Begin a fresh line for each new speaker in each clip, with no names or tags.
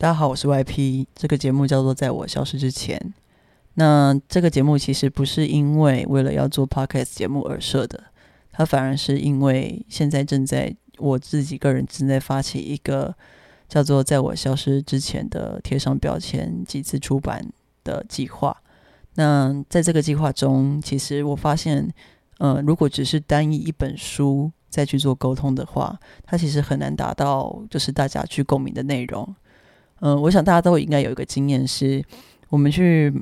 大家好，我是 YP。这个节目叫做《在我消失之前》。那这个节目其实不是因为为了要做 Podcast 节目而设的，它反而是因为现在正在我自己个人正在发起一个叫做《在我消失之前》的贴上标签几次出版的计划。那在这个计划中，其实我发现，呃，如果只是单一一本书。再去做沟通的话，它其实很难达到就是大家去共鸣的内容。嗯，我想大家都应该有一个经验，是我们去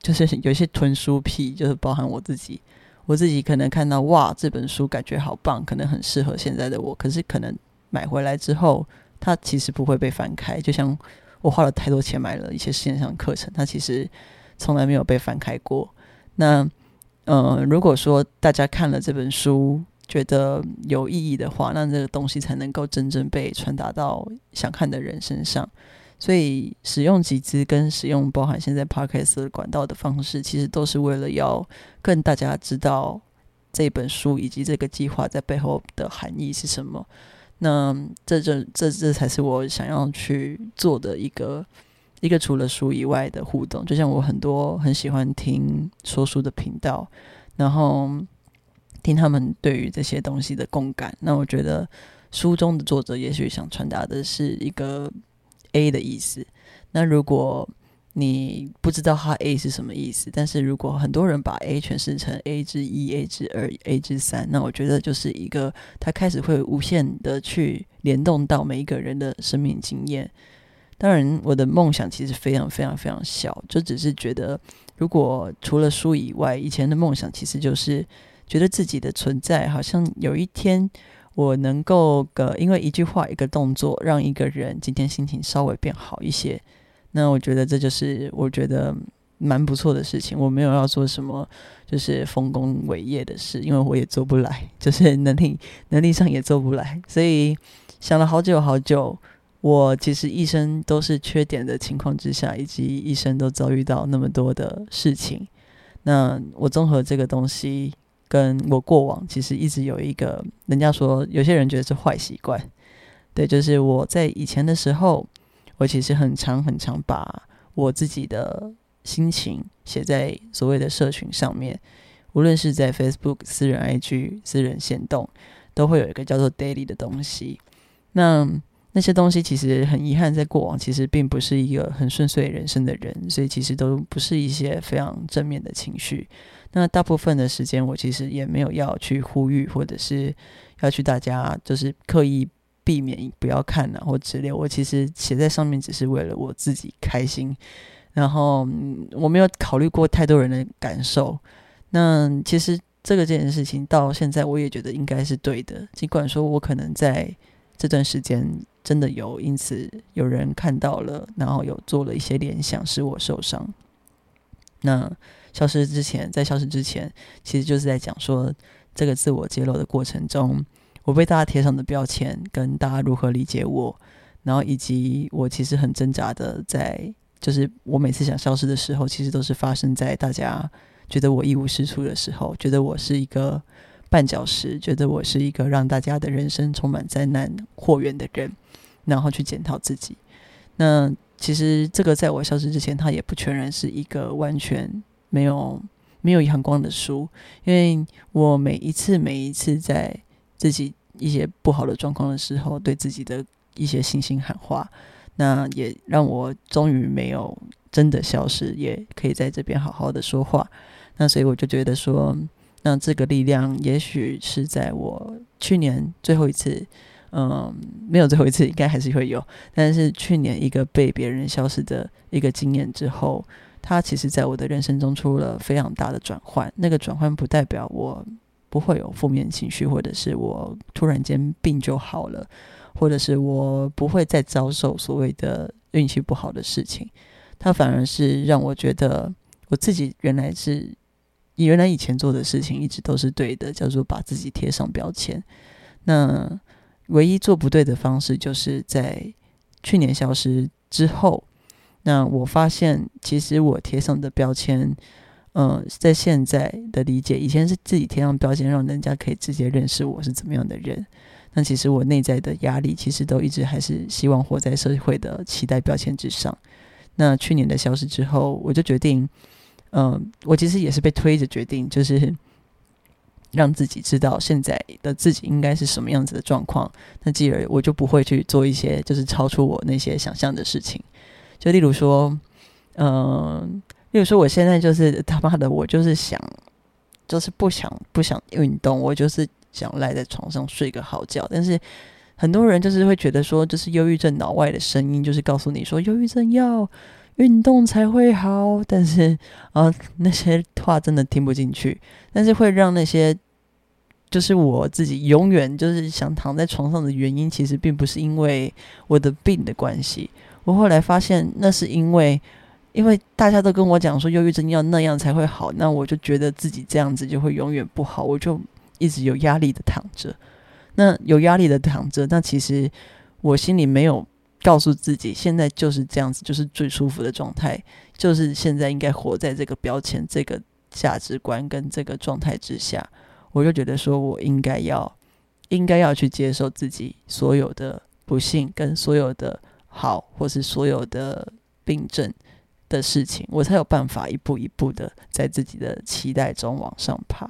就是 有一些囤书癖，就是包含我自己，我自己可能看到哇这本书感觉好棒，可能很适合现在的我，可是可能买回来之后，它其实不会被翻开。就像我花了太多钱买了一些线上课程，它其实从来没有被翻开过。那嗯，如果说大家看了这本书，觉得有意义的话，那这个东西才能够真正被传达到想看的人身上。所以，使用集资跟使用包含现在 Podcast 管道的方式，其实都是为了要更大家知道这本书以及这个计划在背后的含义是什么。那这这这这才是我想要去做的一个一个除了书以外的互动。就像我很多很喜欢听说书的频道，然后。听他们对于这些东西的共感，那我觉得书中的作者也许想传达的是一个 A 的意思。那如果你不知道它 A 是什么意思，但是如果很多人把 A 诠释成 A 之一、A 之二、A 之三，那我觉得就是一个它开始会无限的去联动到每一个人的生命经验。当然，我的梦想其实非常非常非常小，就只是觉得，如果除了书以外，以前的梦想其实就是。觉得自己的存在，好像有一天我能够个，因为一句话、一个动作，让一个人今天心情稍微变好一些。那我觉得这就是我觉得蛮不错的事情。我没有要做什么就是丰功伟业的事，因为我也做不来，就是能力能力上也做不来。所以想了好久好久，我其实一生都是缺点的情况之下，以及一生都遭遇到那么多的事情。那我综合这个东西。跟我过往其实一直有一个，人家说有些人觉得是坏习惯，对，就是我在以前的时候，我其实很常很常把我自己的心情写在所谓的社群上面，无论是在 Facebook 私人 IG 私人线动，都会有一个叫做 Daily 的东西。那那些东西其实很遗憾，在过往其实并不是一个很顺遂人生的人，所以其实都不是一些非常正面的情绪。那大部分的时间，我其实也没有要去呼吁，或者是要去大家就是刻意避免不要看啊，或之类。我其实写在上面只是为了我自己开心，然后我没有考虑过太多人的感受。那其实这个这件事情到现在，我也觉得应该是对的，尽管说我可能在这段时间。真的有，因此有人看到了，然后有做了一些联想，使我受伤。那消失之前，在消失之前，其实就是在讲说，这个自我揭露的过程中，我被大家贴上的标签，跟大家如何理解我，然后以及我其实很挣扎的，在就是我每次想消失的时候，其实都是发生在大家觉得我一无是处的时候，觉得我是一个绊脚石，觉得我是一个让大家的人生充满灾难祸源的人。然后去检讨自己。那其实这个在我消失之前，它也不全然是一个完全没有没有阳光的书，因为我每一次每一次在自己一些不好的状况的时候，对自己的一些信心喊话，那也让我终于没有真的消失，也可以在这边好好的说话。那所以我就觉得说，那这个力量也许是在我去年最后一次。嗯，没有最后一次，应该还是会有。但是去年一个被别人消失的一个经验之后，它其实在我的人生中出了非常大的转换。那个转换不代表我不会有负面情绪，或者是我突然间病就好了，或者是我不会再遭受所谓的运气不好的事情。它反而是让我觉得我自己原来是你原来以前做的事情一直都是对的，叫做把自己贴上标签。那唯一做不对的方式，就是在去年消失之后，那我发现其实我贴上的标签，嗯，在现在的理解，以前是自己贴上标签，让人家可以直接认识我是怎么样的人。那其实我内在的压力，其实都一直还是希望活在社会的期待标签之上。那去年的消失之后，我就决定，嗯，我其实也是被推着决定，就是让自己知道现在的自己应该是什么样子的状况。那继而我就不会去做一些就是超出我那些想象的事情。就例如说，嗯，例如说，我现在就是 他妈的，我就是想，就是不想不想运动，我就是想赖在床上睡个好觉。但是很多人就是会觉得说，就是忧郁症脑外的声音，就是告诉你说，忧郁症要运动才会好。但是啊，那些话真的听不进去，但是会让那些就是我自己永远就是想躺在床上的原因，其实并不是因为我的病的关系。我后来发现，那是因为，因为大家都跟我讲说，忧郁症要那样才会好，那我就觉得自己这样子就会永远不好，我就一直有压力的躺着。那有压力的躺着，那其实我心里没有告诉自己，现在就是这样子，就是最舒服的状态，就是现在应该活在这个标签、这个价值观跟这个状态之下，我就觉得说我应该要，应该要去接受自己所有的不幸跟所有的。好，或是所有的病症的事情，我才有办法一步一步的在自己的期待中往上爬。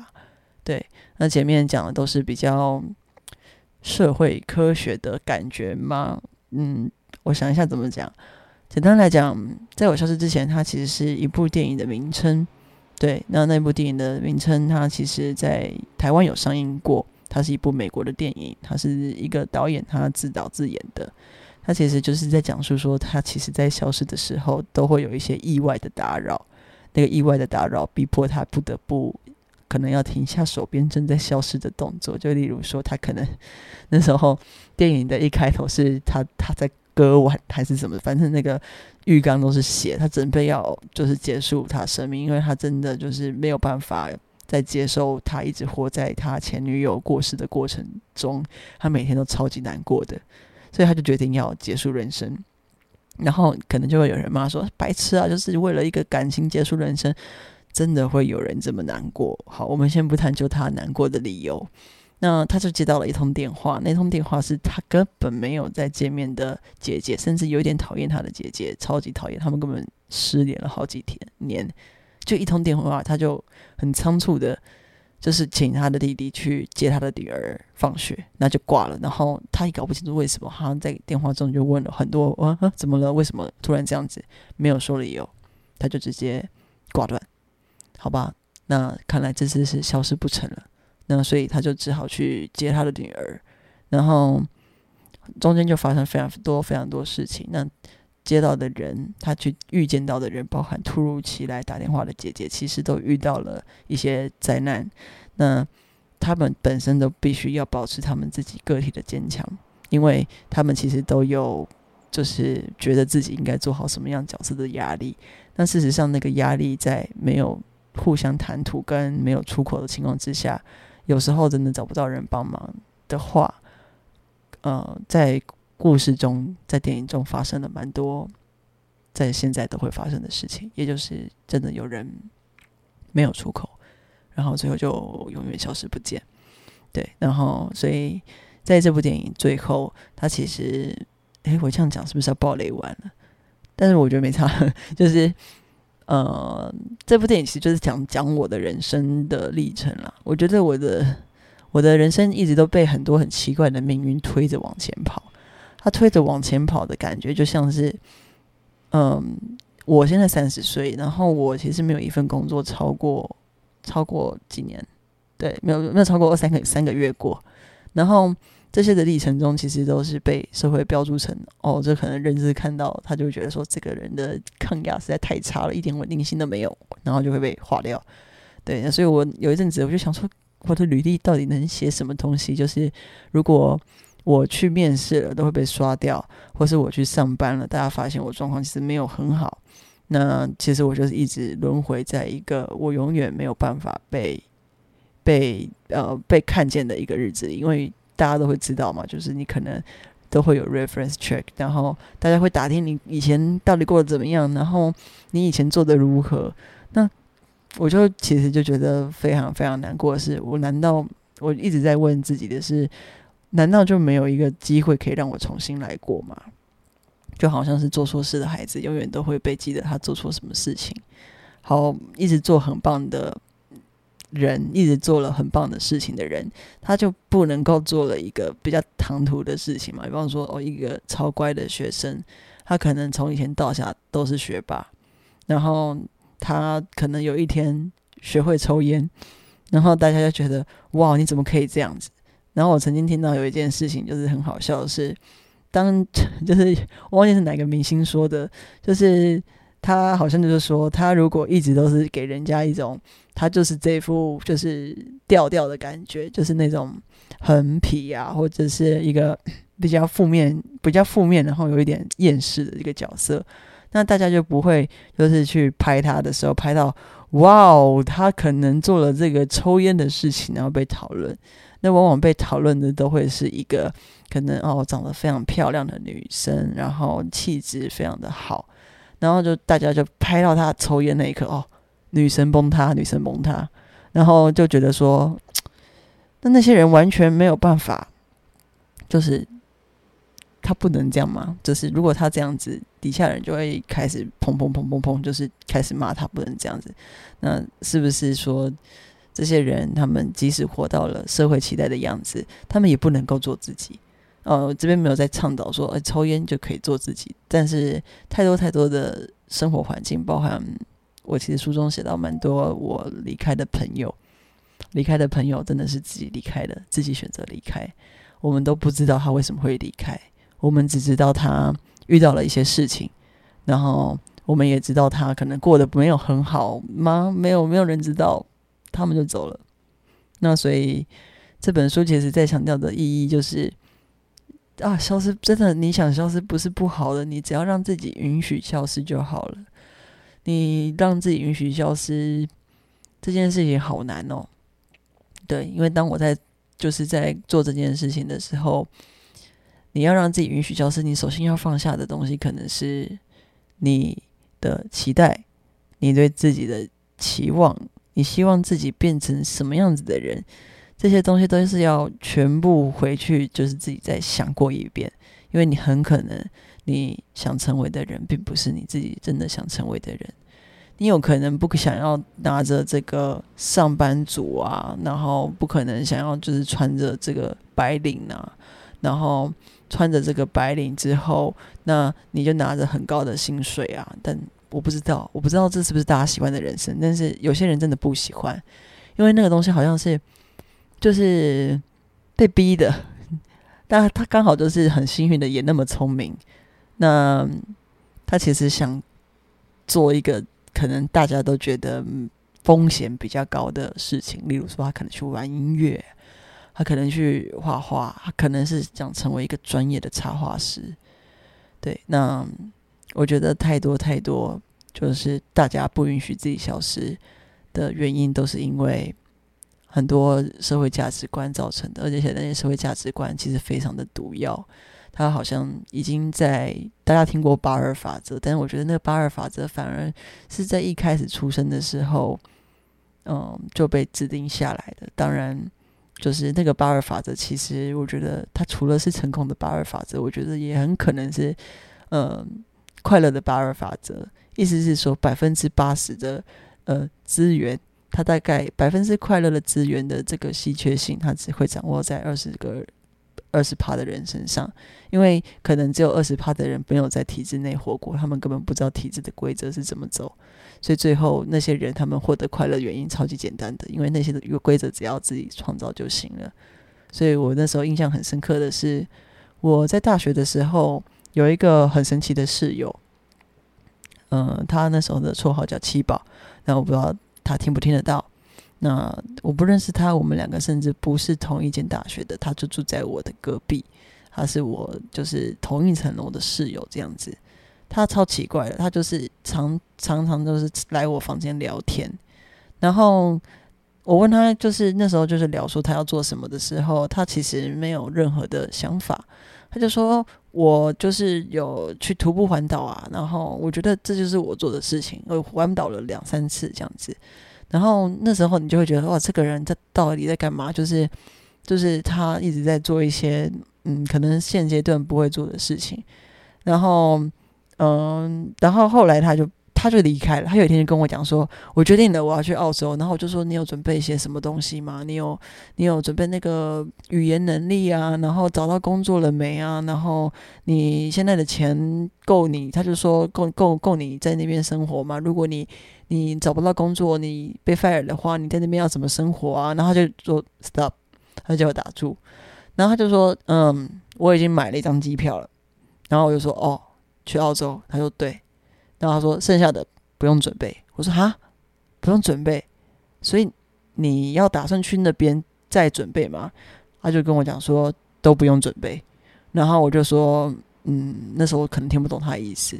对，那前面讲的都是比较社会科学的感觉吗？嗯，我想一下怎么讲。简单来讲，在我消失之前，它其实是一部电影的名称。对，那那部电影的名称，它其实在台湾有上映过。它是一部美国的电影，它是一个导演他自导自演的。他其实就是在讲述说，他其实在消失的时候都会有一些意外的打扰，那个意外的打扰逼迫他不得不可能要停下手边正在消失的动作。就例如说，他可能那时候电影的一开头是他他在割腕还是什么，反正那个浴缸都是血，他准备要就是结束他生命，因为他真的就是没有办法再接受他一直活在他前女友过世的过程中，他每天都超级难过的。所以他就决定要结束人生，然后可能就会有人骂说：“白痴啊，就是为了一个感情结束人生，真的会有人这么难过？”好，我们先不探究他难过的理由。那他就接到了一通电话，那通电话是他根本没有再见面的姐姐，甚至有点讨厌他的姐姐，超级讨厌，他们根本失联了好几天年，就一通电话，他就很仓促的。就是请他的弟弟去接他的女儿放学，那就挂了。然后他也搞不清楚为什么，好像在电话中就问了很多：“啊，怎么了？为什么突然这样子？”没有说理由，他就直接挂断。好吧，那看来这次是消失不成了。那所以他就只好去接他的女儿，然后中间就发生非常多非常多事情。那接到的人，他去遇见到的人，包含突如其来打电话的姐姐，其实都遇到了一些灾难。那他们本身都必须要保持他们自己个体的坚强，因为他们其实都有就是觉得自己应该做好什么样角色的压力。但事实上，那个压力在没有互相谈吐跟没有出口的情况之下，有时候真的找不到人帮忙的话，呃，在。故事中，在电影中发生了蛮多，在现在都会发生的事情，也就是真的有人没有出口，然后最后就永远消失不见。对，然后所以在这部电影最后，他其实，哎，我这样讲是不是要爆雷完了？但是我觉得没差，就是呃，这部电影其实就是讲讲我的人生的历程了。我觉得我的我的人生一直都被很多很奇怪的命运推着往前跑。他推着往前跑的感觉，就像是，嗯，我现在三十岁，然后我其实没有一份工作超过超过几年，对，没有没有超过二三个三个月过。然后这些的历程中，其实都是被社会标注成，哦，这可能认知看到，他就会觉得说，这个人的抗压实在太差了，一点稳定性都没有，然后就会被划掉。对，所以我有一阵子我就想说，我的履历到底能写什么东西？就是如果。我去面试了，都会被刷掉，或是我去上班了，大家发现我状况其实没有很好。那其实我就是一直轮回在一个我永远没有办法被被呃被看见的一个日子，因为大家都会知道嘛，就是你可能都会有 reference check，然后大家会打听你以前到底过得怎么样，然后你以前做的如何。那我就其实就觉得非常非常难过的是，我难道我一直在问自己的是？难道就没有一个机会可以让我重新来过吗？就好像是做错事的孩子，永远都会被记得他做错什么事情。好，一直做很棒的人，一直做了很棒的事情的人，他就不能够做了一个比较唐突的事情嘛？比方说，哦，一个超乖的学生，他可能从以前到下都是学霸，然后他可能有一天学会抽烟，然后大家就觉得，哇，你怎么可以这样子？然后我曾经听到有一件事情，就是很好笑的是，当 就是我忘记是哪个明星说的，就是。他好像就是说，他如果一直都是给人家一种，他就是这副就是调调的感觉，就是那种很痞啊，或者是一个比较负面、比较负面，然后有一点厌世的一个角色，那大家就不会就是去拍他的时候拍到，哇哦，他可能做了这个抽烟的事情，然后被讨论。那往往被讨论的都会是一个可能哦，长得非常漂亮的女生，然后气质非常的好。然后就大家就拍到她抽烟那一刻哦，女神崩塌，女神崩塌，然后就觉得说，那那些人完全没有办法，就是他不能这样吗？就是如果他这样子，底下人就会开始砰砰砰砰砰，就是开始骂他不能这样子。那是不是说这些人他们即使活到了社会期待的样子，他们也不能够做自己？呃，这边没有在倡导说，呃，抽烟就可以做自己。但是太多太多的生活环境，包含我其实书中写到蛮多我离开的朋友，离开的朋友真的是自己离开的，自己选择离开。我们都不知道他为什么会离开，我们只知道他遇到了一些事情，然后我们也知道他可能过得没有很好吗？没有，没有人知道，他们就走了。那所以这本书其实在强调的意义就是。啊，消失真的，你想消失不是不好的，你只要让自己允许消失就好了。你让自己允许消失这件事情好难哦。对，因为当我在就是在做这件事情的时候，你要让自己允许消失，你首先要放下的东西可能是你的期待，你对自己的期望，你希望自己变成什么样子的人。这些东西都是要全部回去，就是自己再想过一遍，因为你很可能你想成为的人，并不是你自己真的想成为的人。你有可能不想要拿着这个上班族啊，然后不可能想要就是穿着这个白领啊，然后穿着这个白领之后，那你就拿着很高的薪水啊。但我不知道，我不知道这是不是大家喜欢的人生，但是有些人真的不喜欢，因为那个东西好像是。就是被逼的，但他刚好就是很幸运的，也那么聪明。那他其实想做一个可能大家都觉得风险比较高的事情，例如说他可能去玩音乐，他可能去画画，他可能是想成为一个专业的插画师。对，那我觉得太多太多，就是大家不允许自己消失的原因，都是因为。很多社会价值观造成的，而且那些社会价值观其实非常的毒药。它好像已经在大家听过八二法则，但是我觉得那个八二法则反而是在一开始出生的时候，嗯，就被制定下来的。当然，就是那个八二法则，其实我觉得它除了是成功的八二法则，我觉得也很可能是嗯快乐的八二法则。意思是说，百分之八十的呃资源。它大概百分之快乐的资源的这个稀缺性，它只会掌握在二十个二十趴的人身上，因为可能只有二十趴的人没有在体制内活过，他们根本不知道体制的规则是怎么走，所以最后那些人他们获得快乐原因超级简单的，因为那些的规则只要自己创造就行了。所以我那时候印象很深刻的是，我在大学的时候有一个很神奇的室友，嗯，他那时候的绰号叫七宝，那我不知道。他听不听得到？那我不认识他，我们两个甚至不是同一间大学的。他就住在我的隔壁，他是我就是同一层楼的室友这样子。他超奇怪的，他就是常常常都是来我房间聊天。然后我问他，就是那时候就是聊说他要做什么的时候，他其实没有任何的想法。他就说：“我就是有去徒步环岛啊，然后我觉得这就是我做的事情。我环岛了两三次这样子，然后那时候你就会觉得哇，这个人他到底在干嘛？就是就是他一直在做一些嗯，可能现阶段不会做的事情。然后，嗯，然后后来他就。他就离开了。他有一天就跟我讲说：“我决定了，我要去澳洲。”然后我就说：“你有准备一些什么东西吗？你有你有准备那个语言能力啊？然后找到工作了没啊？然后你现在的钱够你？”他就说：“够够够你在那边生活吗？如果你你找不到工作，你被 fire 的话，你在那边要怎么生活啊？”然后他就说：“stop。”他就打住。然后他就说：“嗯，我已经买了一张机票了。”然后我就说：“哦，去澳洲。”他说：“对。”然后他说：“剩下的不用准备。”我说：“哈，不用准备。”所以你要打算去那边再准备吗？他就跟我讲说：“都不用准备。”然后我就说：“嗯，那时候我可能听不懂他的意思。”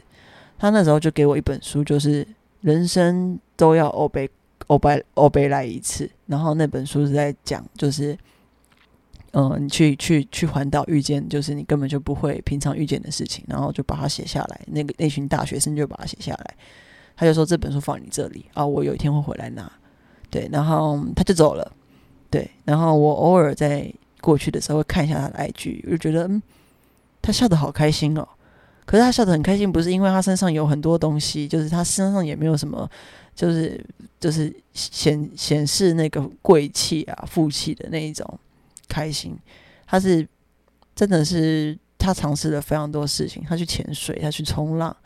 他那时候就给我一本书，就是人生都要欧贝欧贝欧贝来一次。然后那本书是在讲，就是。嗯，你去去去环岛遇见，就是你根本就不会平常遇见的事情，然后就把它写下来。那个那群大学生就把它写下来，他就说这本书放你这里啊，我有一天会回来拿。对，然后他就走了。对，然后我偶尔在过去的时候会看一下他的 IG，我就觉得嗯，他笑得好开心哦。可是他笑得很开心，不是因为他身上有很多东西，就是他身上也没有什么，就是就是显显示那个贵气啊、富气的那一种。开心，他是真的是他尝试了非常多事情，他去潜水，他去冲浪，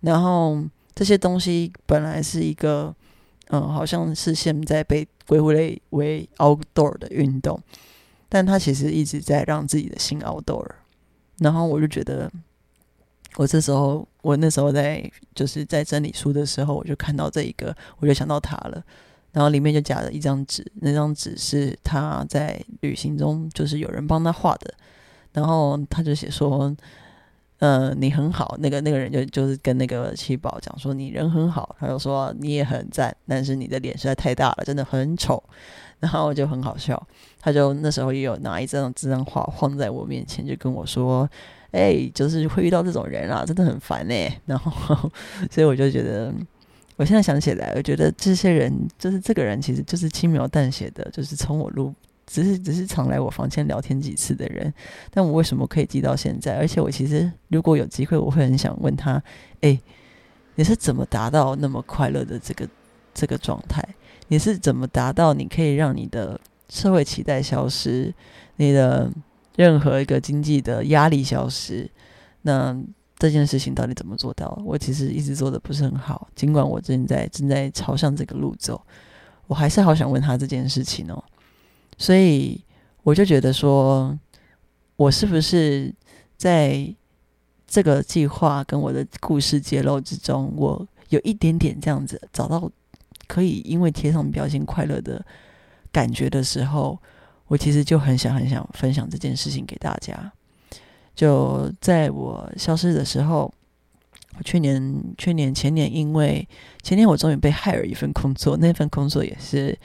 然后这些东西本来是一个嗯，好像是现在被归类为 outdoor 的运动，但他其实一直在让自己的心 outdoor。然后我就觉得，我这时候我那时候在就是在整理书的时候，我就看到这一个，我就想到他了。然后里面就夹了一张纸，那张纸是他在旅行中就是有人帮他画的，然后他就写说：“呃，你很好。”那个那个人就就是跟那个七宝讲说：“你人很好。”他就说：“你也很赞，但是你的脸实在太大了，真的很丑。”然后就很好笑，他就那时候也有拿一张这张画放在我面前，就跟我说：“哎，就是会遇到这种人啊，真的很烦呢。”然后 所以我就觉得。我现在想起来，我觉得这些人就是这个人，其实就是轻描淡写的，就是从我录，只是只是常来我房间聊天几次的人。但我为什么可以记到现在？而且我其实如果有机会，我会很想问他：哎，你是怎么达到那么快乐的这个这个状态？你是怎么达到你可以让你的社会期待消失，你的任何一个经济的压力消失？那？这件事情到底怎么做到？我其实一直做的不是很好，尽管我正在正在朝向这个路走，我还是好想问他这件事情哦。所以我就觉得说，我是不是在这个计划跟我的故事揭露之中，我有一点点这样子找到可以因为贴上标签快乐的感觉的时候，我其实就很想很想分享这件事情给大家。就在我消失的时候，我去年、去年、前年，因为前年我终于被害了一份工作，那份工作也是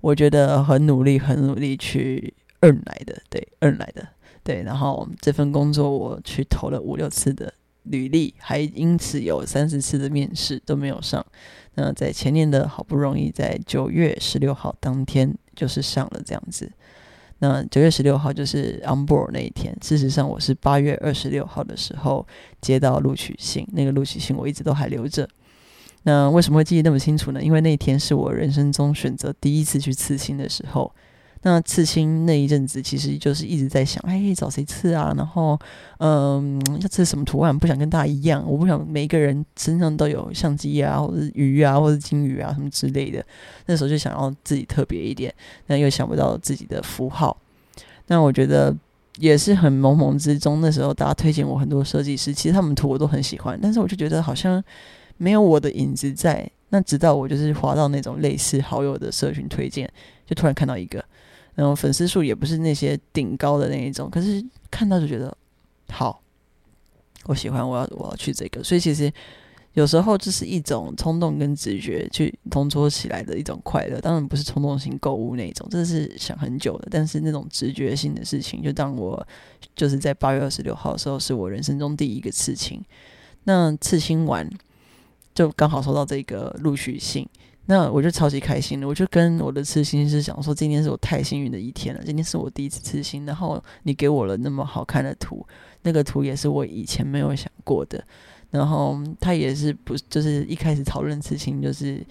我觉得很努力、很努力去 earn 来的，对，earn 来的，对。然后这份工作我去投了五六次的履历，还因此有三十次的面试都没有上。那在前年的好不容易在九月十六号当天就是上了这样子。那九月十六号就是 on board 那一天。事实上，我是八月二十六号的时候接到录取信，那个录取信我一直都还留着。那为什么会记得那么清楚呢？因为那一天是我人生中选择第一次去刺青的时候。那刺青那一阵子，其实就是一直在想，哎，找谁刺啊？然后，嗯，要刺什么图案？不想跟大家一样，我不想每一个人身上都有相机啊，或者鱼啊，或者金鱼啊什么之类的。那时候就想要自己特别一点，但又想不到自己的符号。那我觉得也是很懵懵之中。那时候大家推荐我很多设计师，其实他们图我都很喜欢，但是我就觉得好像没有我的影子在。那直到我就是滑到那种类似好友的社群推荐，就突然看到一个。然后粉丝数也不是那些顶高的那一种，可是看到就觉得好，我喜欢，我要我要去这个。所以其实有时候就是一种冲动跟直觉去同桌起来的一种快乐，当然不是冲动性购物那一种，这是想很久的。但是那种直觉性的事情，就当我就是在八月二十六号的时候，是我人生中第一个刺青。那刺青完就刚好收到这个录取信。那我就超级开心的，我就跟我的刺青师讲说，今天是我太幸运的一天了，今天是我第一次刺青，然后你给我了那么好看的图，那个图也是我以前没有想过的，然后他也是不就是一开始讨论刺青就是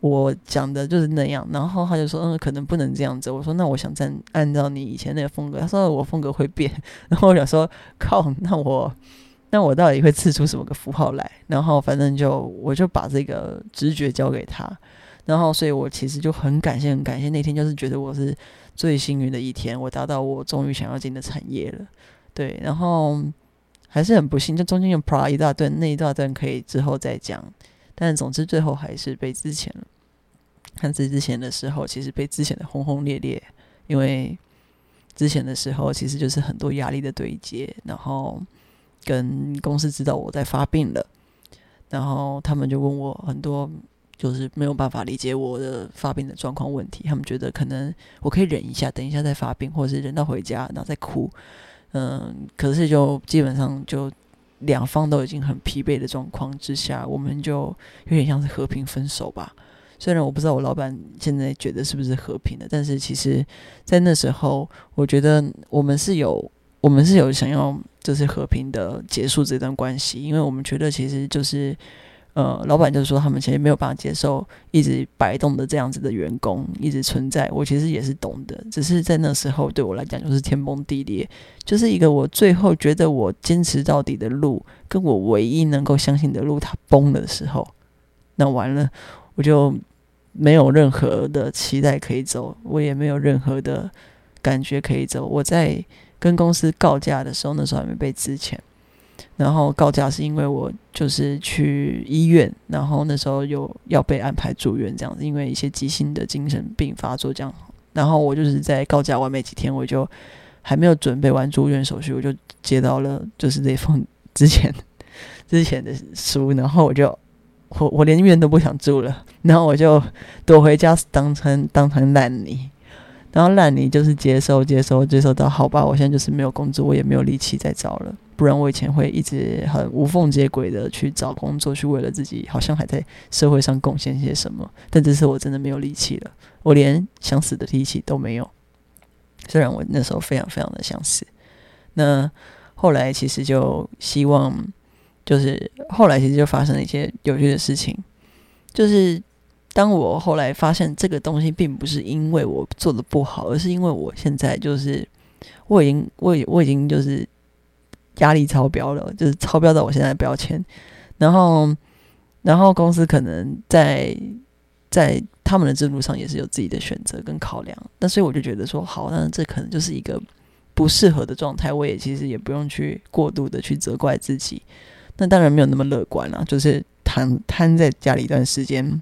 我讲的就是那样，然后他就说嗯可能不能这样子，我说那我想再按照你以前那个风格，他说我风格会变，然后我想说靠，那我。那我到底会刺出什么个符号来？然后反正就我就把这个直觉交给他，然后所以我其实就很感谢很感谢那天，就是觉得我是最幸运的一天，我达到我终于想要进的产业了。对，然后还是很不幸，就中间有 p r 一大段，那一大段可以之后再讲。但总之最后还是被之前。看之之前的时候，其实被之前的轰轰烈烈，因为之前的时候其实就是很多压力的对接，然后。跟公司知道我在发病了，然后他们就问我很多，就是没有办法理解我的发病的状况问题。他们觉得可能我可以忍一下，等一下再发病，或者是忍到回家然后再哭。嗯，可是就基本上就两方都已经很疲惫的状况之下，我们就有点像是和平分手吧。虽然我不知道我老板现在觉得是不是和平的，但是其实，在那时候，我觉得我们是有。我们是有想要就是和平的结束这段关系，因为我们觉得其实就是呃，老板就是说他们其实没有办法接受一直摆动的这样子的员工一直存在。我其实也是懂的，只是在那时候对我来讲就是天崩地裂，就是一个我最后觉得我坚持到底的路，跟我唯一能够相信的路，它崩的时候，那完了，我就没有任何的期待可以走，我也没有任何的感觉可以走，我在。跟公司告假的时候，那时候还没被支钱。然后告假是因为我就是去医院，然后那时候又要被安排住院这样子，因为一些急性的精神病发作这样。然后我就是在告假完没几天，我就还没有准备完住院手续，我就接到了就是这封之前之前的书，然后我就我我连院都不想住了，然后我就躲回家当成当成烂泥。然后烂泥就是接受接受接受到好吧，我现在就是没有工作，我也没有力气再找了。不然我以前会一直很无缝接轨的去找工作，去为了自己好像还在社会上贡献些什么。但这次我真的没有力气了，我连想死的力气都没有。虽然我那时候非常非常的想死，那后来其实就希望，就是后来其实就发生了一些有趣的事情，就是。当我后来发现这个东西并不是因为我做的不好，而是因为我现在就是我已经我我已经就是压力超标了，就是超标到我现在标签。然后，然后公司可能在在他们的制度上也是有自己的选择跟考量。那所以我就觉得说，好，那这可能就是一个不适合的状态。我也其实也不用去过度的去责怪自己。那当然没有那么乐观了，就是瘫瘫在家里一段时间。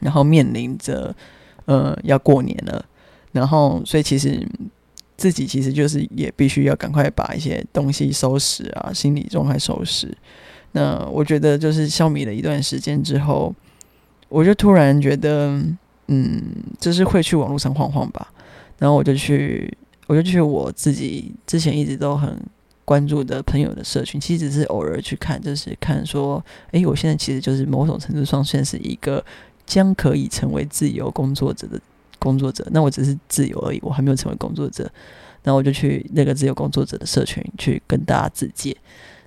然后面临着，呃，要过年了，然后所以其实自己其实就是也必须要赶快把一些东西收拾啊，心理状态收拾。那我觉得就是消弭了一段时间之后，我就突然觉得，嗯，就是会去网络上晃晃吧。然后我就去，我就去我自己之前一直都很关注的朋友的社群，其实只是偶尔去看，就是看说，哎，我现在其实就是某种程度上算是一个。将可以成为自由工作者的工作者，那我只是自由而已，我还没有成为工作者。然后我就去那个自由工作者的社群去跟大家自介，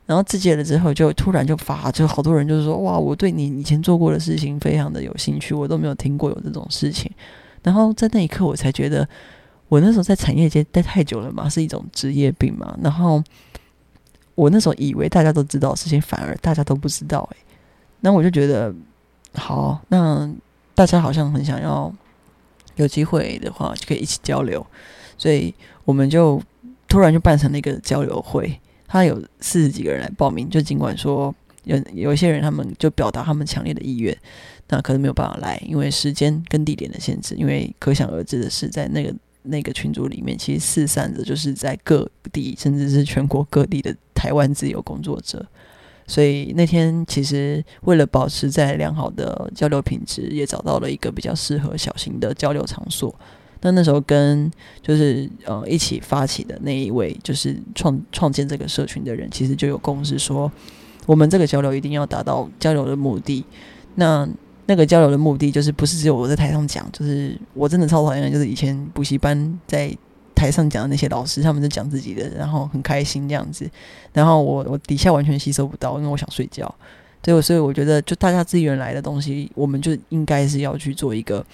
然后自介了之后，就突然就发，就好多人就是说，哇，我对你以前做过的事情非常的有兴趣，我都没有听过有这种事情。然后在那一刻，我才觉得，我那时候在产业界待太久了嘛，是一种职业病嘛。然后我那时候以为大家都知道事情，反而大家都不知道。诶，那我就觉得。好，那大家好像很想要有机会的话，就可以一起交流，所以我们就突然就办成了一个交流会。他有四十几个人来报名，就尽管说有有一些人他们就表达他们强烈的意愿，那可能没有办法来，因为时间跟地点的限制。因为可想而知的是，在那个那个群组里面，其实四散的就是在各地，甚至是全国各地的台湾自由工作者。所以那天其实为了保持在良好的交流品质，也找到了一个比较适合小型的交流场所。那那时候跟就是呃一起发起的那一位，就是创创建这个社群的人，其实就有共识说，我们这个交流一定要达到交流的目的。那那个交流的目的就是不是只有我在台上讲，就是我真的超讨厌，就是以前补习班在台上讲的那些老师，他们在讲自己的，然后很开心这样子，然后我我底下完全吸收不到，因为我想睡觉。对，所以我觉得就大家自己原来的东西，我们就应该是要去做一个，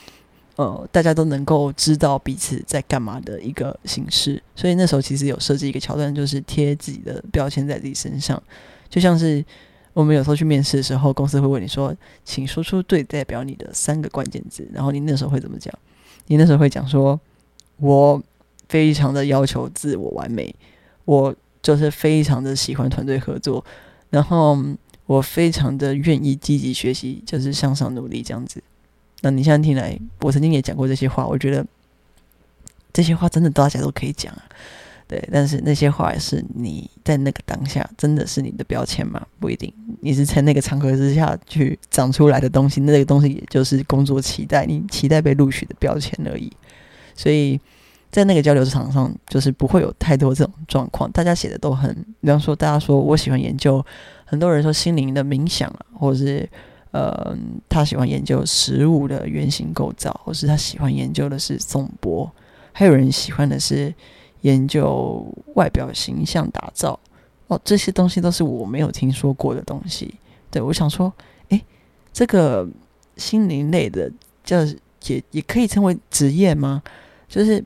呃，大家都能够知道彼此在干嘛的一个形式。所以那时候其实有设计一个桥段，就是贴自己的标签在自己身上，就像是我们有时候去面试的时候，公司会问你说，请说出最代表你的三个关键字，然后你那时候会怎么讲？你那时候会讲说，我非常的要求自我完美，我就是非常的喜欢团队合作，然后。我非常的愿意积极学习，就是向上努力这样子。那你现在听来，我曾经也讲过这些话，我觉得这些话真的大家都可以讲啊。对，但是那些话是你在那个当下真的是你的标签吗？不一定。你是在那个场合之下去长出来的东西，那个东西也就是工作期待，你期待被录取的标签而已。所以在那个交流市场上，就是不会有太多这种状况。大家写的都很，比方说，大家说我喜欢研究。很多人说心灵的冥想啊，或者是呃，他喜欢研究食物的原型构造，或是他喜欢研究的是颂钵，还有人喜欢的是研究外表形象打造。哦，这些东西都是我没有听说过的东西。对我想说，诶，这个心灵类的叫也也可以称为职业吗？就是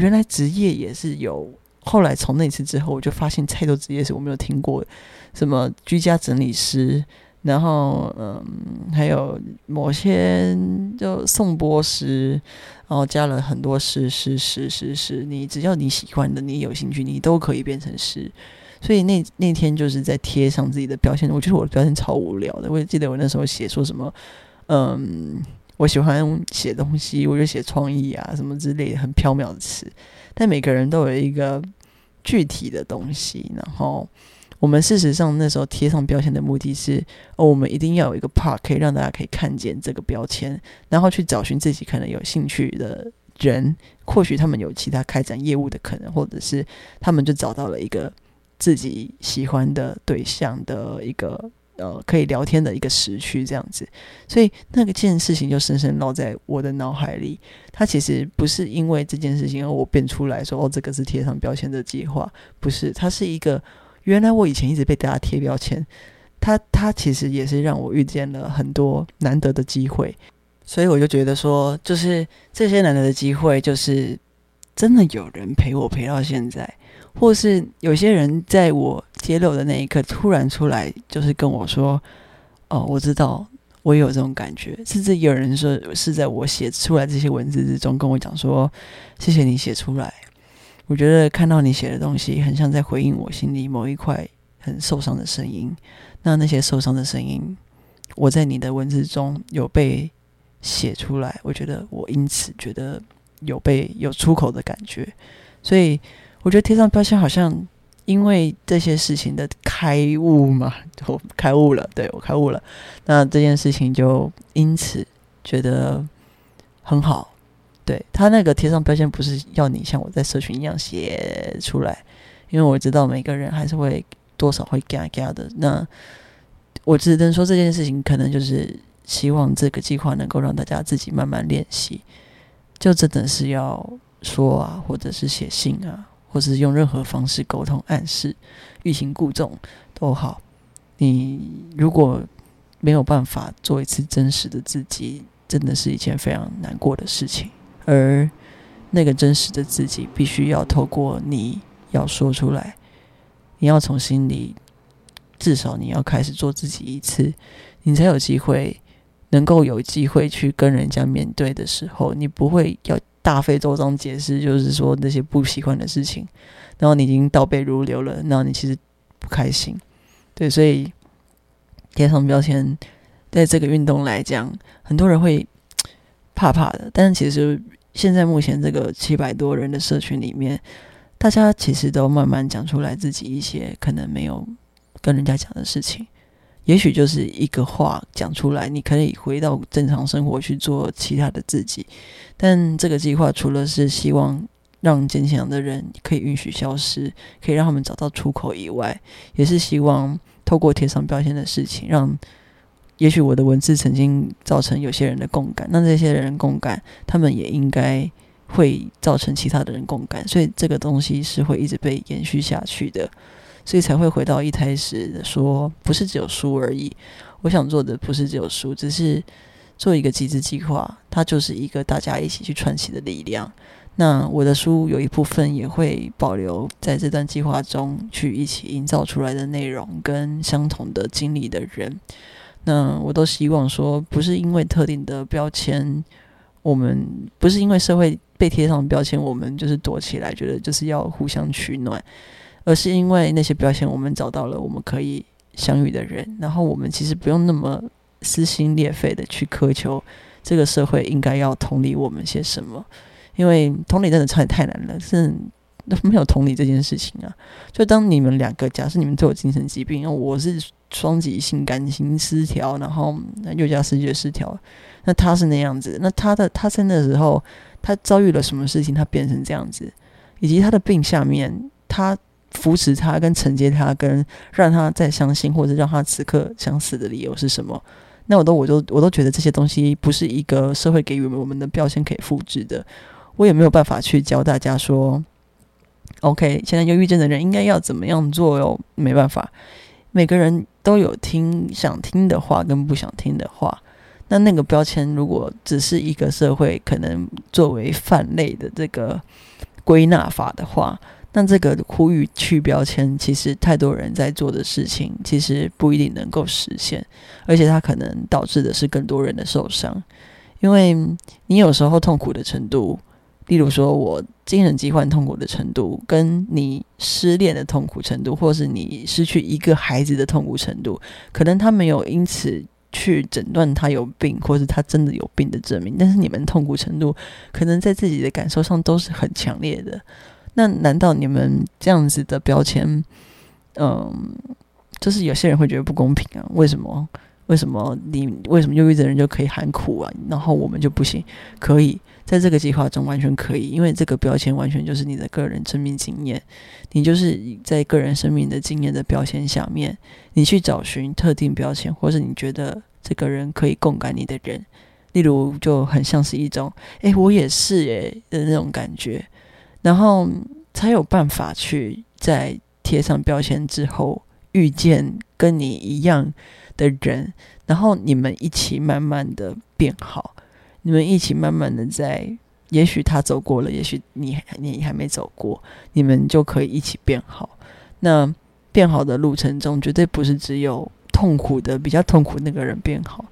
原来职业也是有。后来从那次之后，我就发现太多职业是我没有听过。什么居家整理师，然后嗯，还有某些就颂钵师，然后加了很多师师师师师，你只要你喜欢的，你有兴趣，你都可以变成师。所以那那天就是在贴上自己的标签，我觉得我的标签超无聊的。我也记得我那时候写说什么，嗯，我喜欢写东西，我就写创意啊什么之类的很缥缈的词。但每个人都有一个具体的东西，然后。我们事实上那时候贴上标签的目的是，哦，我们一定要有一个 part 可以让大家可以看见这个标签，然后去找寻自己可能有兴趣的人，或许他们有其他开展业务的可能，或者是他们就找到了一个自己喜欢的对象的一个呃可以聊天的一个时区这样子，所以那个件事情就深深烙在我的脑海里。它其实不是因为这件事情而我变出来说，哦，这个是贴上标签的计划，不是，它是一个。原来我以前一直被大家贴标签，他他其实也是让我遇见了很多难得的机会，所以我就觉得说，就是这些难得的机会，就是真的有人陪我陪到现在，或是有些人在我揭露的那一刻突然出来，就是跟我说：“哦，我知道，我也有这种感觉。”甚至有人说是在我写出来这些文字之中跟我讲说：“谢谢你写出来。”我觉得看到你写的东西，很像在回应我心里某一块很受伤的声音。那那些受伤的声音，我在你的文字中有被写出来。我觉得我因此觉得有被有出口的感觉。所以我觉得贴上标签，好像因为这些事情的开悟嘛，我开悟了，对我开悟了。那这件事情就因此觉得很好。对他那个贴上标签，不是要你像我在社群一样写出来，因为我知道每个人还是会多少会嘎嘎的。那我只能说这件事情，可能就是希望这个计划能够让大家自己慢慢练习，就真的是要说啊，或者是写信啊，或是用任何方式沟通、暗示、欲擒故纵都好。你如果没有办法做一次真实的自己，真的是一件非常难过的事情。而那个真实的自己，必须要透过你要说出来，你要从心里，至少你要开始做自己一次，你才有机会能够有机会去跟人家面对的时候，你不会要大费周章解释，就是说那些不喜欢的事情，然后你已经倒背如流了，那你其实不开心。对，所以贴上标签，在这个运动来讲，很多人会。怕怕的，但是其实现在目前这个七百多人的社群里面，大家其实都慢慢讲出来自己一些可能没有跟人家讲的事情，也许就是一个话讲出来，你可以回到正常生活去做其他的自己。但这个计划除了是希望让坚强的人可以允许消失，可以让他们找到出口以外，也是希望透过贴上标签的事情让。也许我的文字曾经造成有些人的共感，那这些人共感，他们也应该会造成其他的人共感，所以这个东西是会一直被延续下去的，所以才会回到一开始说，不是只有书而已。我想做的不是只有书，只是做一个集资计划，它就是一个大家一起去串起的力量。那我的书有一部分也会保留在这段计划中，去一起营造出来的内容跟相同的经历的人。那我都希望说，不是因为特定的标签，我们不是因为社会被贴上标签，我们就是躲起来，觉得就是要互相取暖，而是因为那些标签，我们找到了我们可以相遇的人，然后我们其实不用那么撕心裂肺的去苛求这个社会应该要同理我们些什么，因为同理真的太太难了，是。没有同理这件事情啊！就当你们两个，假设你们都有精神疾病，我是双极性感情失调，然后又加视觉失调，那他是那样子，那他的他生的时候，他遭遇了什么事情，他变成这样子，以及他的病下面，他扶持他、跟承接他、跟让他再相信，或者让他此刻想死的理由是什么？那我都我都我都觉得这些东西不是一个社会给予我们的标签可以复制的，我也没有办法去教大家说。OK，现在忧郁症的人应该要怎么样做哟？没办法，每个人都有听想听的话跟不想听的话。那那个标签如果只是一个社会可能作为泛类的这个归纳法的话，那这个呼吁去标签，其实太多人在做的事情，其实不一定能够实现，而且它可能导致的是更多人的受伤，因为你有时候痛苦的程度。例如说，我精神疾患痛苦的程度，跟你失恋的痛苦程度，或是你失去一个孩子的痛苦程度，可能他没有因此去诊断他有病，或是他真的有病的证明。但是你们痛苦程度，可能在自己的感受上都是很强烈的。那难道你们这样子的标签，嗯，就是有些人会觉得不公平啊？为什么？为什么你为什么忧郁的人就可以喊苦啊？然后我们就不行？可以。在这个计划中完全可以，因为这个标签完全就是你的个人生命经验，你就是在个人生命的经验的标签下面，你去找寻特定标签，或者你觉得这个人可以共感你的人，例如就很像是一种“哎，我也是诶”的那种感觉，然后才有办法去在贴上标签之后遇见跟你一样的人，然后你们一起慢慢的变好。你们一起慢慢的在，也许他走过了，也许你你还没走过，你们就可以一起变好。那变好的路程中，绝对不是只有痛苦的、比较痛苦那个人变好，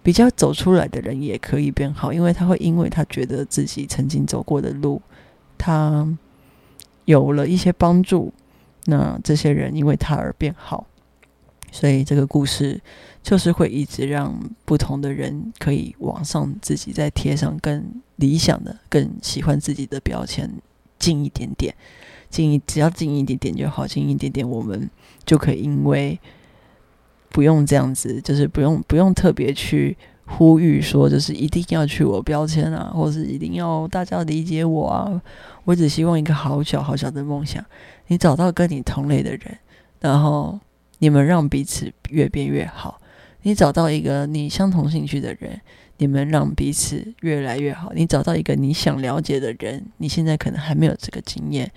比较走出来的人也可以变好，因为他会因为他觉得自己曾经走过的路，他有了一些帮助，那这些人因为他而变好。所以这个故事就是会一直让不同的人可以往上自己再贴上更理想的、更喜欢自己的标签，近一点点，近一只要近一点点就好，近一点点，我们就可以因为不用这样子，就是不用不用特别去呼吁说，就是一定要去我标签啊，或是一定要大家理解我啊，我只希望一个好小好小的梦想，你找到跟你同类的人，然后。你们让彼此越变越好。你找到一个你相同兴趣的人，你们让彼此越来越好。你找到一个你想了解的人，你现在可能还没有这个经验，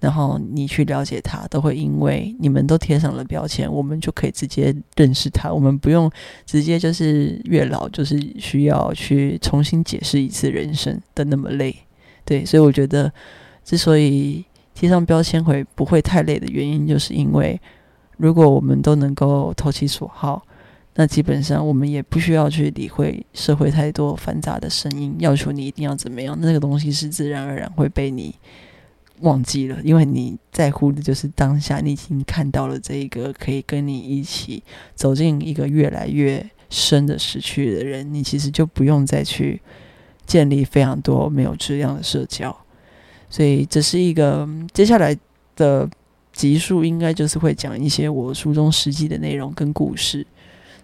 然后你去了解他，都会因为你们都贴上了标签，我们就可以直接认识他。我们不用直接就是月老，就是需要去重新解释一次人生的那么累。对，所以我觉得，之所以贴上标签会不会太累的原因，就是因为。如果我们都能够投其所好，那基本上我们也不需要去理会社会太多繁杂的声音，要求你一定要怎么样。那个东西是自然而然会被你忘记了，因为你在乎的就是当下，你已经看到了这一个可以跟你一起走进一个越来越深的失去的人，你其实就不用再去建立非常多没有质量的社交。所以这是一个接下来的。集数应该就是会讲一些我书中实际的内容跟故事，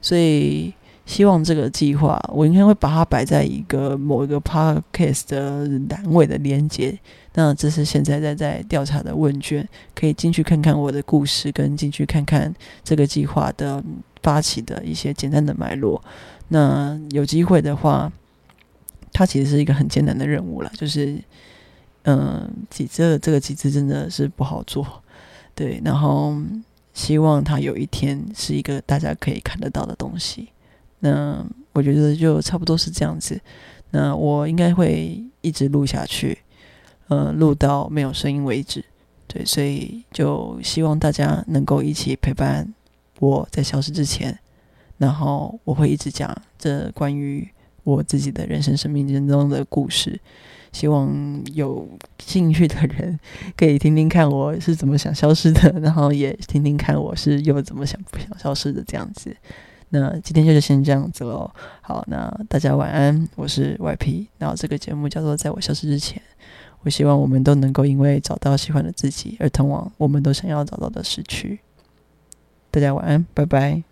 所以希望这个计划我应该会把它摆在一个某一个 podcast 的单位的连接。那这是现在在在调查的问卷，可以进去看看我的故事，跟进去看看这个计划的发起的一些简单的脉络。那有机会的话，它其实是一个很艰难的任务了，就是嗯，几这这个几次真的是不好做，对。然后希望它有一天是一个大家可以看得到的东西。那我觉得就差不多是这样子。那我应该会一直录下去，呃，录到没有声音为止。对，所以就希望大家能够一起陪伴我在消失之前，然后我会一直讲这关于我自己的人生生命之中的故事。希望有兴趣的人可以听听看我是怎么想消失的，然后也听听看我是又怎么想不想消失的这样子。那今天就是先这样子喽。好，那大家晚安，我是 YP。然后这个节目叫做《在我消失之前》。我希望我们都能够因为找到喜欢的自己而通往我们都想要找到的时区。大家晚安，拜拜。